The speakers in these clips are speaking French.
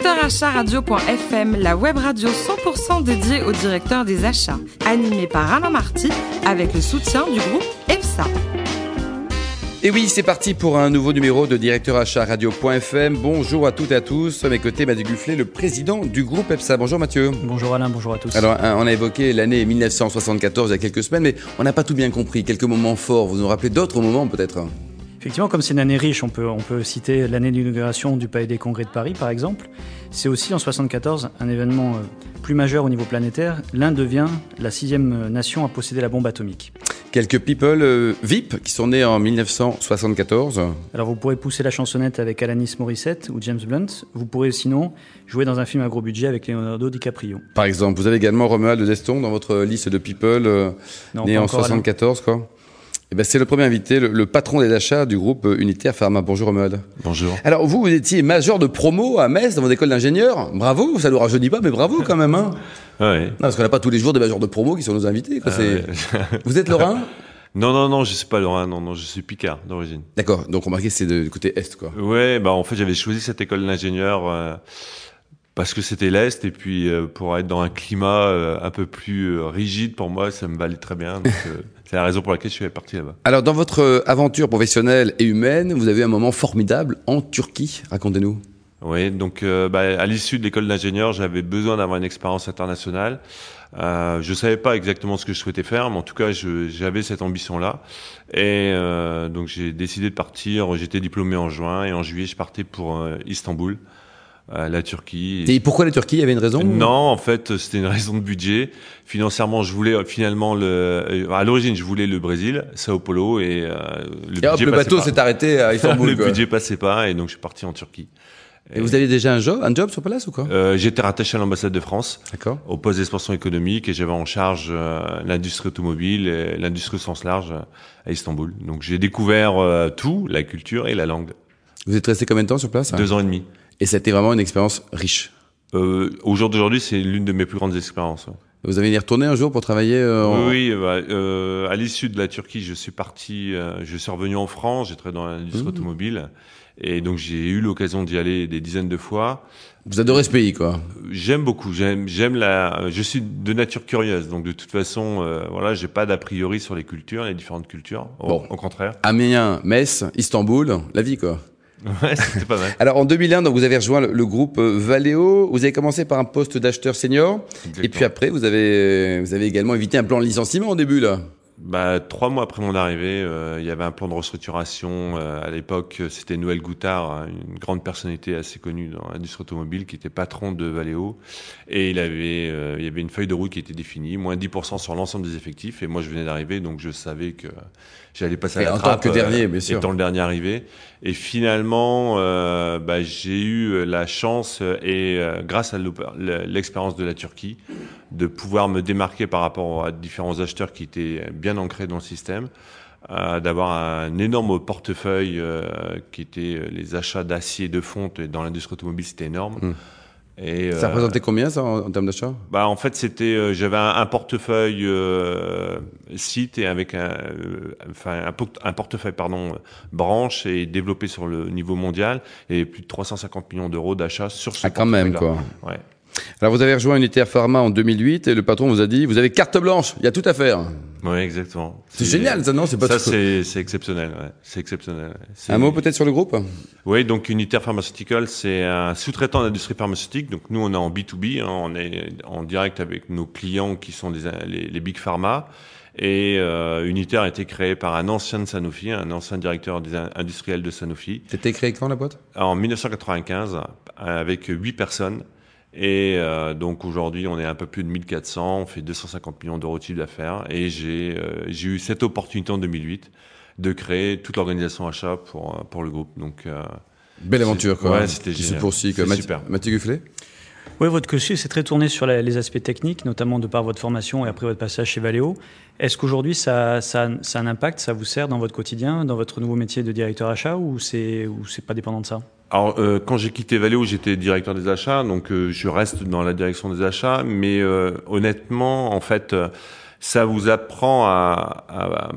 Directeur Achat Radio.fm, la web radio 100% dédiée aux directeurs des achats, animée par Alain Marty avec le soutien du groupe EFSA. Et oui, c'est parti pour un nouveau numéro de Directeur Achat Radio.fm. Bonjour à toutes et à tous. À mes côtés, Mathieu Gufflet, le président du groupe EFSA. Bonjour Mathieu. Bonjour Alain, bonjour à tous. Alors, on a évoqué l'année 1974 il y a quelques semaines, mais on n'a pas tout bien compris. Quelques moments forts. Vous nous rappelez d'autres moments peut-être? Effectivement, comme c'est une année riche, on peut, on peut citer l'année d'inauguration du Palais des Congrès de Paris, par exemple. C'est aussi en 74 un événement euh, plus majeur au niveau planétaire. L'Inde devient la sixième euh, nation à posséder la bombe atomique. Quelques people euh, VIP qui sont nés en 1974. Alors vous pourrez pousser la chansonnette avec Alanis Morissette ou James Blunt. Vous pourrez sinon jouer dans un film à gros budget avec Leonardo DiCaprio. Par exemple, vous avez également Romuald Deston dans votre liste de people nés en 74, quoi. Eh ben, c'est le premier invité, le, patron des achats du groupe Unitaire Pharma. Bonjour Ahmed. Bonjour. Alors vous, vous étiez major de promo à Metz dans votre école d'ingénieur. Bravo, ça ne nous rajeunit pas, mais bravo quand même. Hein ouais. Non, parce qu'on n'a pas tous les jours des majors de promo qui sont nos invités. Quoi. Ah vous êtes Lorrain? Non, non, non, je suis pas Lorrain, non, non, je suis Picard d'origine. D'accord, donc remarquez, c'est du côté Est, quoi. Ouais, bah en fait, j'avais choisi cette école d'ingénieur euh, parce que c'était l'Est, et puis euh, pour être dans un climat euh, un peu plus rigide, pour moi, ça me valait très bien. Donc, C'est la raison pour laquelle je suis parti là-bas. Alors, dans votre euh, aventure professionnelle et humaine, vous avez eu un moment formidable en Turquie. Racontez-nous. Oui, donc euh, bah, à l'issue de l'école d'ingénieur, j'avais besoin d'avoir une expérience internationale. Euh, je savais pas exactement ce que je souhaitais faire, mais en tout cas, j'avais cette ambition-là. Et euh, donc, j'ai décidé de partir. J'étais diplômé en juin et en juillet, je partais pour euh, Istanbul la Turquie. Et pourquoi la Turquie? Il y avait une raison Non, en fait, c'était une raison de budget. Financièrement, je voulais finalement le. Euh, à l'origine, je voulais le Brésil, Sao Paulo, et euh, le, et le bateau s'est arrêté à Istanbul. le budget passait pas, et donc je suis parti en Turquie. Et, vous aviez déjà un job, un job sur place ou quoi? Euh, J'étais rattaché à l'ambassade de France, au poste d'expansion économique, et j'avais en charge euh, l'industrie automobile et l'industrie au sens large à Istanbul. Donc j'ai découvert tout, la culture et la langue. Vous êtes resté combien de temps sur place? Deux ans et demi. Et c'était vraiment une expérience riche. Euh, au jour d'aujourd'hui, c'est l'une de mes plus grandes expériences. Vous avez y retourné un jour pour travailler euh, Oui, bah, euh, à l'issue de la Turquie, je suis parti, euh, je suis revenu en France, j'ai travaillé dans l'industrie mmh. automobile, et donc j'ai eu l'occasion d'y aller des dizaines de fois. Vous adorez ce pays, quoi J'aime beaucoup. J'aime, j'aime la. Je suis de nature curieuse, donc de toute façon, euh, voilà, j'ai pas d'a priori sur les cultures, les différentes cultures. Bon, au, au contraire. Amiens, Metz, Istanbul, la vie, quoi. Ouais, c'était pas mal. Alors en 2001, donc vous avez rejoint le, groupe euh, Valeo. Vous avez commencé par un poste d'acheteur senior, et puis après vous avez vous avez également évité un plan de licenciement au début là. Bah, trois mois après mon arrivée, euh, il y avait un plan de restructuration. Euh, à l'époque, c'était Noël Goutard, hein, une grande personnalité assez connue dans l'industrie automobile, qui était patron de Valeo. Et il avait, il y avait une feuille de route qui était définie, moins 10% sur l'ensemble des effectifs. Et moi, je venais d'arriver, donc je savais que j'allais passer à la en trappe, tant que dernier, bien sûr. étant le dernier arrivé. Et finalement, euh, bah, j'ai eu la chance et euh, grâce à l'expérience de la Turquie de pouvoir me démarquer par rapport à différents acheteurs qui étaient bien ancrés dans le système, euh, d'avoir un énorme portefeuille euh, qui était les achats d'acier de fonte dans l'industrie automobile, c'était énorme. Hum. Et, ça représentait euh, combien ça en, termes d'achat? Bah en fait c'était euh, j'avais un, portefeuille euh, site et avec un enfin un, portefeuille pardon branche et développé sur le niveau mondial et plus de 350 millions d'euros d'achat sur ce ah, quand même quoi. Ouais. Alors vous avez rejoint Unitaire Pharma en 2008 et le patron vous a dit vous avez carte blanche, il y a tout à faire. Oui, exactement. C'est génial ça non C'est pas ça c'est c'est exceptionnel. Ouais. C'est exceptionnel. Un mot peut-être sur le groupe? Oui, donc Unitaire Pharmaceutical c'est un sous-traitant d'industrie pharmaceutique. Donc nous on est en B2B, hein, on est en direct avec nos clients qui sont des, les, les big pharma. Et euh, Unitaire a été créé par un ancien de Sanofi, un ancien directeur des industriels de Sanofi. C'était créé quand la boîte? En 1995, avec huit personnes. Et euh, donc aujourd'hui, on est un peu plus de 1400, on fait 250 millions d'euros de chiffre d'affaires. Et j'ai euh, eu cette opportunité en 2008 de créer toute l'organisation achat pour euh, pour le groupe. Donc euh, belle aventure quoi. Ouais, c'était génial. C'est poursuit. Super. Mathieu Gufflet? Oui, votre dossier c'est très tourné sur les aspects techniques, notamment de par votre formation et après votre passage chez Valeo. Est-ce qu'aujourd'hui ça, ça, ça, a un impact, ça vous sert dans votre quotidien, dans votre nouveau métier de directeur achat, ou c'est pas dépendant de ça? Alors, euh, quand j'ai quitté Valeo, j'étais directeur des achats, donc euh, je reste dans la direction des achats, mais euh, honnêtement, en fait, ça vous apprend à, à,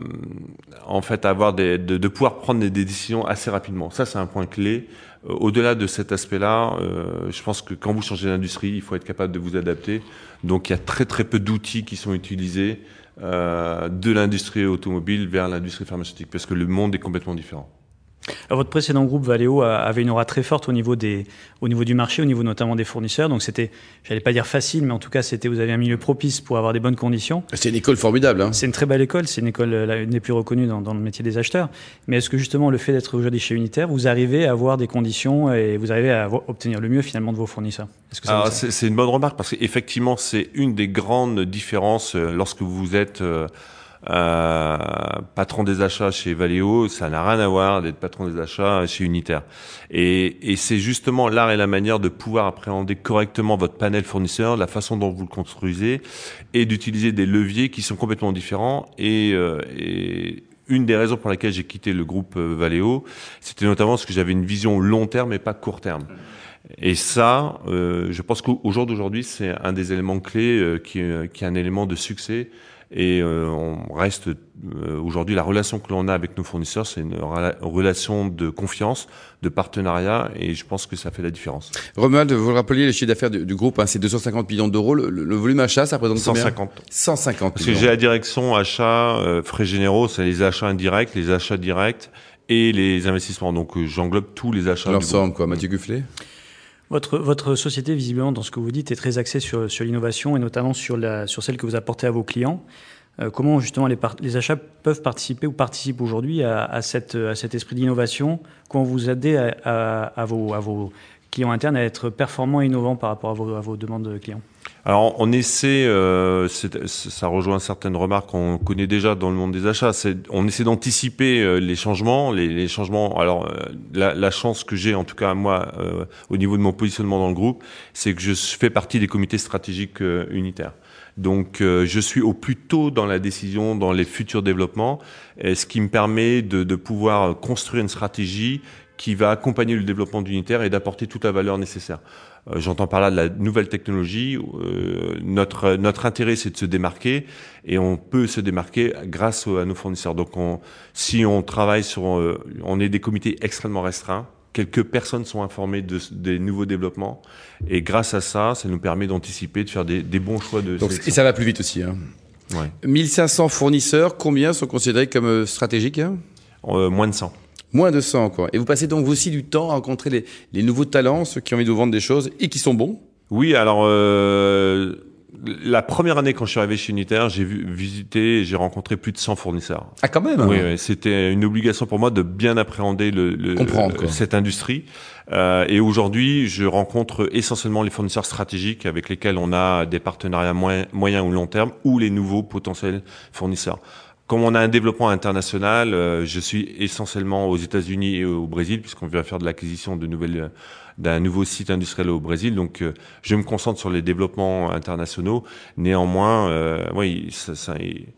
en fait avoir des, de, de pouvoir prendre des, décisions assez rapidement. Ça, c'est un point clé. Euh, au-delà de cet aspect-là, euh, je pense que quand vous changez d'industrie, il faut être capable de vous adapter. Donc, il y a très très peu d'outils qui sont utilisés euh, de l'industrie automobile vers l'industrie pharmaceutique, parce que le monde est complètement différent votre précédent groupe Valeo avait une aura très forte au niveau, des, au niveau du marché, au niveau notamment des fournisseurs. Donc c'était, j'allais pas dire facile, mais en tout cas c'était, vous avez un milieu propice pour avoir des bonnes conditions. C'est une école formidable. Hein. C'est une très belle école. C'est une école une des plus reconnues dans, dans, le métier des acheteurs. Mais est-ce que justement le fait d'être aujourd'hui chez Unitaire, vous arrivez à avoir des conditions et vous arrivez à obtenir le mieux finalement de vos fournisseurs? -ce c'est une bonne remarque parce qu'effectivement c'est une des grandes différences euh, lorsque vous êtes euh, euh, patron des achats chez Valeo, ça n'a rien à voir d'être patron des achats chez Unitaire. Et, et c'est justement l'art et la manière de pouvoir appréhender correctement votre panel fournisseur, la façon dont vous le construisez, et d'utiliser des leviers qui sont complètement différents. Et, euh, et une des raisons pour laquelle j'ai quitté le groupe euh, Valeo, c'était notamment parce que j'avais une vision long terme et pas court terme. Et ça, euh, je pense qu'au jour d'aujourd'hui, c'est un des éléments clés euh, qui, qui, est un élément de succès et euh, on reste euh, aujourd'hui la relation que l'on a avec nos fournisseurs, c'est une relation de confiance, de partenariat, et je pense que ça fait la différence. Romuald, vous le rappeliez, les chiffres d'affaires du, groupe, hein, c'est 250 millions d'euros. Le, volume achat, ça représente 150. combien 150. Parce que j'ai la direction achat, euh, frais généraux, c'est les achats indirects, les achats directs et les investissements. Donc j'englobe tous les achats. L'ensemble, quoi. Mathieu Gufflet votre, société, visiblement, dans ce que vous dites, est très axée sur, l'innovation et notamment sur, celle que vous apportez à vos clients. Euh, comment justement les, achats peuvent participer ou participent aujourd'hui à, cet esprit d'innovation? Comment vous aidez à vos clients internes à être performants et innovants par rapport à vos, à vos demandes clients? Alors on essaie, euh, ça rejoint certaines remarques qu'on connaît déjà dans le monde des achats. On essaie d'anticiper euh, les changements, les, changements. Alors euh, la, chance que j'ai, en tout cas moi, au niveau de mon positionnement dans le groupe, c'est que je fais partie des comités stratégiques unitaires. Donc je suis au plus tôt dans la décision, dans les futurs développements, ce qui me permet de, de pouvoir construire une stratégie qui va accompagner le développement d'unitaire et d'apporter toute la valeur nécessaire. Euh, j'entends par là de la nouvelle technologie. Euh, notre notre intérêt, c'est de se démarquer et on peut se démarquer grâce à nos fournisseurs. Donc, on, si on travaille sur, euh, on est des comités extrêmement restreints. Quelques personnes sont informées de, des nouveaux développements et grâce à ça, ça nous permet d'anticiper, de faire des, des bons choix de. Donc, et ça va plus vite aussi. Hein. Ouais. 1500 fournisseurs, combien sont considérés comme stratégiques hein? Moins de 100. Moins de 100, quoi. Et vous passez donc aussi du temps à rencontrer les, les nouveaux talents, ceux qui ont envie de vous vendre des choses et qui sont bons? Oui, alors euh, la première année quand je suis arrivé chez Unitaire, j'ai visité et j'ai rencontré plus de 100 fournisseurs. Ah quand même Oui, oui c'était une obligation pour moi de bien appréhender le, le cette industrie. Euh, et aujourd'hui, je rencontre essentiellement les fournisseurs stratégiques avec lesquels on a des partenariats moyen, moyen ou long terme ou les nouveaux potentiels fournisseurs. Comme on a un développement international, euh, je suis essentiellement aux États-Unis et au Brésil, puisqu'on vient faire de l'acquisition de nouvelles d'un nouveau site industriel au Brésil. Donc, euh, je me concentre sur les développements internationaux. Néanmoins, euh, oui, ça, ça,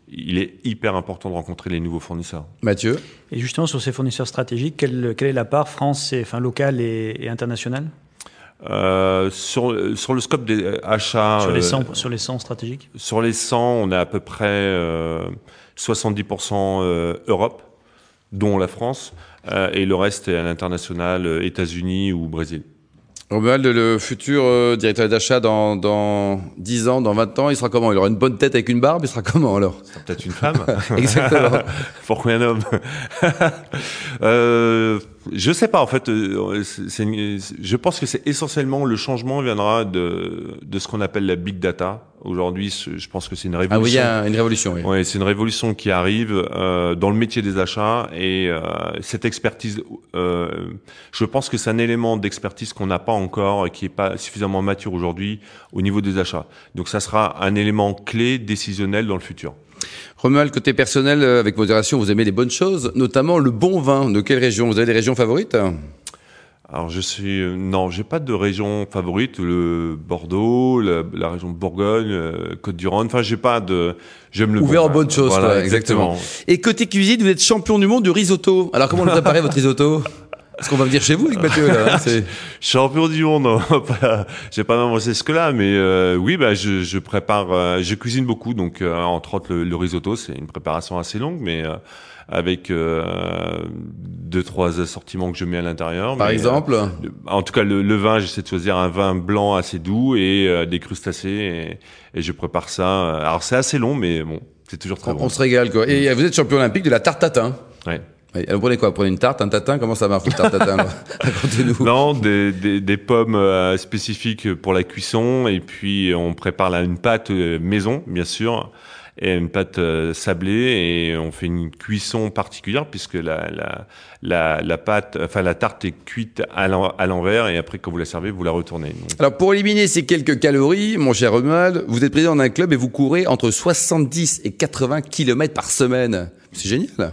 il est hyper important de rencontrer les nouveaux fournisseurs. Mathieu? Et justement, sur ces fournisseurs stratégiques, quelle, quelle est la part France, et, enfin locale et, et internationale? Euh, sur, sur le scope des achats. Sur les 100, euh, sur les 100 stratégiques Sur les 100, on est à peu près euh, 70% euh, Europe, dont la France, euh, et le reste est à l'international, États-Unis ou Brésil. Romuald, le futur euh, directeur d'achat dans, dans 10 ans, dans 20 ans, il sera comment? Il aura une bonne tête avec une barbe, il sera comment alors? Peut-être une femme. Exactement. Pourquoi un homme euh, Je sais pas, en fait. Euh, je pense que c'est essentiellement le changement viendra de, de ce qu'on appelle la big data. Aujourd'hui, je pense que c'est une révolution. Ah oui, il y a une révolution. Oui, ouais, c'est une révolution qui arrive euh, dans le métier des achats et euh, cette expertise. Euh, je pense que c'est un élément d'expertise qu'on n'a pas encore et qui est pas suffisamment mature aujourd'hui au niveau des achats. Donc, ça sera un élément clé décisionnel dans le futur. Romuald, côté personnel, euh, avec modération, vous aimez les bonnes choses, notamment le bon vin. De quelle région? Vous avez des régions favorites? Alors je suis euh, non, j'ai pas de région favorite. Le Bordeaux, la, la région de Bourgogne, euh, Côte du Rhône. Enfin, j'ai pas de. J'aime le ouvert en bonne chose. Voilà, exactement. exactement. Et côté cuisine, vous êtes champion du monde du risotto. Alors comment vous préparez votre risotto? Est-ce qu'on va venir chez vous avec Mathieu là hein, Champion du monde, non, j'ai pas avancé ce que là, mais euh, oui, bah je, je prépare, euh, je cuisine beaucoup, donc euh, entre autres le, risotto, c'est une préparation assez longue, mais avec deux trois assortiments que je mets à l'intérieur. Par exemple En tout cas, le, vin, j'essaie de choisir un vin blanc assez doux et des crustacés, et, et, je prépare ça. Alors c'est assez long, mais bon, c'est toujours très on, bon. On se régale quoi. Et vous êtes champion olympique de la tarte tatin. Ouais. Vous prenez quoi prenez une tarte, un tatin? Comment ça marche une tarte tatin Racontez-nous. Non, des, des, des pommes euh, spécifiques pour la cuisson et puis on prépare là une pâte euh, maison, bien sûr, et une pâte euh, sablée et on fait une cuisson particulière puisque la, la, la, la pâte, enfin la tarte est cuite à l'envers et après quand vous la servez, vous la retournez. Alors pour éliminer ces quelques calories, mon cher Romuald, vous êtes président d'un club et vous courez entre 70 et 80 km par semaine. C'est génial.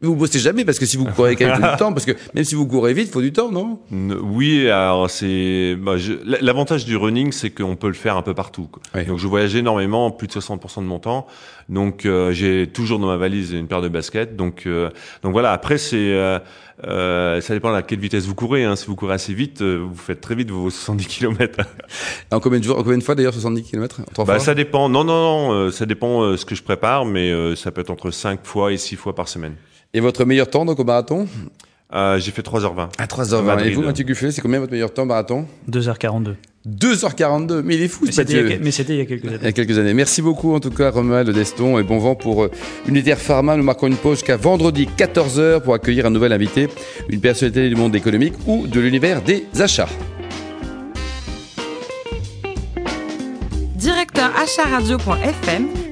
Vous bossez jamais parce que si vous courez avec du temps, parce que même si vous courez vite, il faut du temps, non? Oui, alors c'est bah, l'avantage du running, c'est qu'on peut le faire un peu partout. Donc je voyage énormément, plus de 60% de mon temps. Donc euh, j'ai toujours dans ma valise une paire de baskets. Donc euh, donc voilà. Après c'est euh, euh, ça dépend à quelle vitesse vous courez. Hein. Si vous courez assez vite, vous faites très vite vos 70 km. en combien de jours, en combien de fois d'ailleurs 70 km Trois bah, fois? Ça dépend. Non non non, ça dépend ce que je prépare, mais ça peut être entre 5 fois et 6 fois par semaine. Et votre meilleur temps donc au marathon euh, J'ai fait 3h20. À 3h20. Et vous, Mathieu Guffet, c'est combien votre meilleur temps marathon 2h42. 2h42, mais il est fou ce Mathieu. Mais c'était il y a quelques années. Il y a quelques années. Merci beaucoup en tout cas Romuald Deston et bon vent pour euh, Unitaire Pharma. Nous marquons une pause jusqu'à vendredi 14h pour accueillir un nouvel invité, une personnalité du monde économique ou de l'univers des achats. Directeur acharadio.fm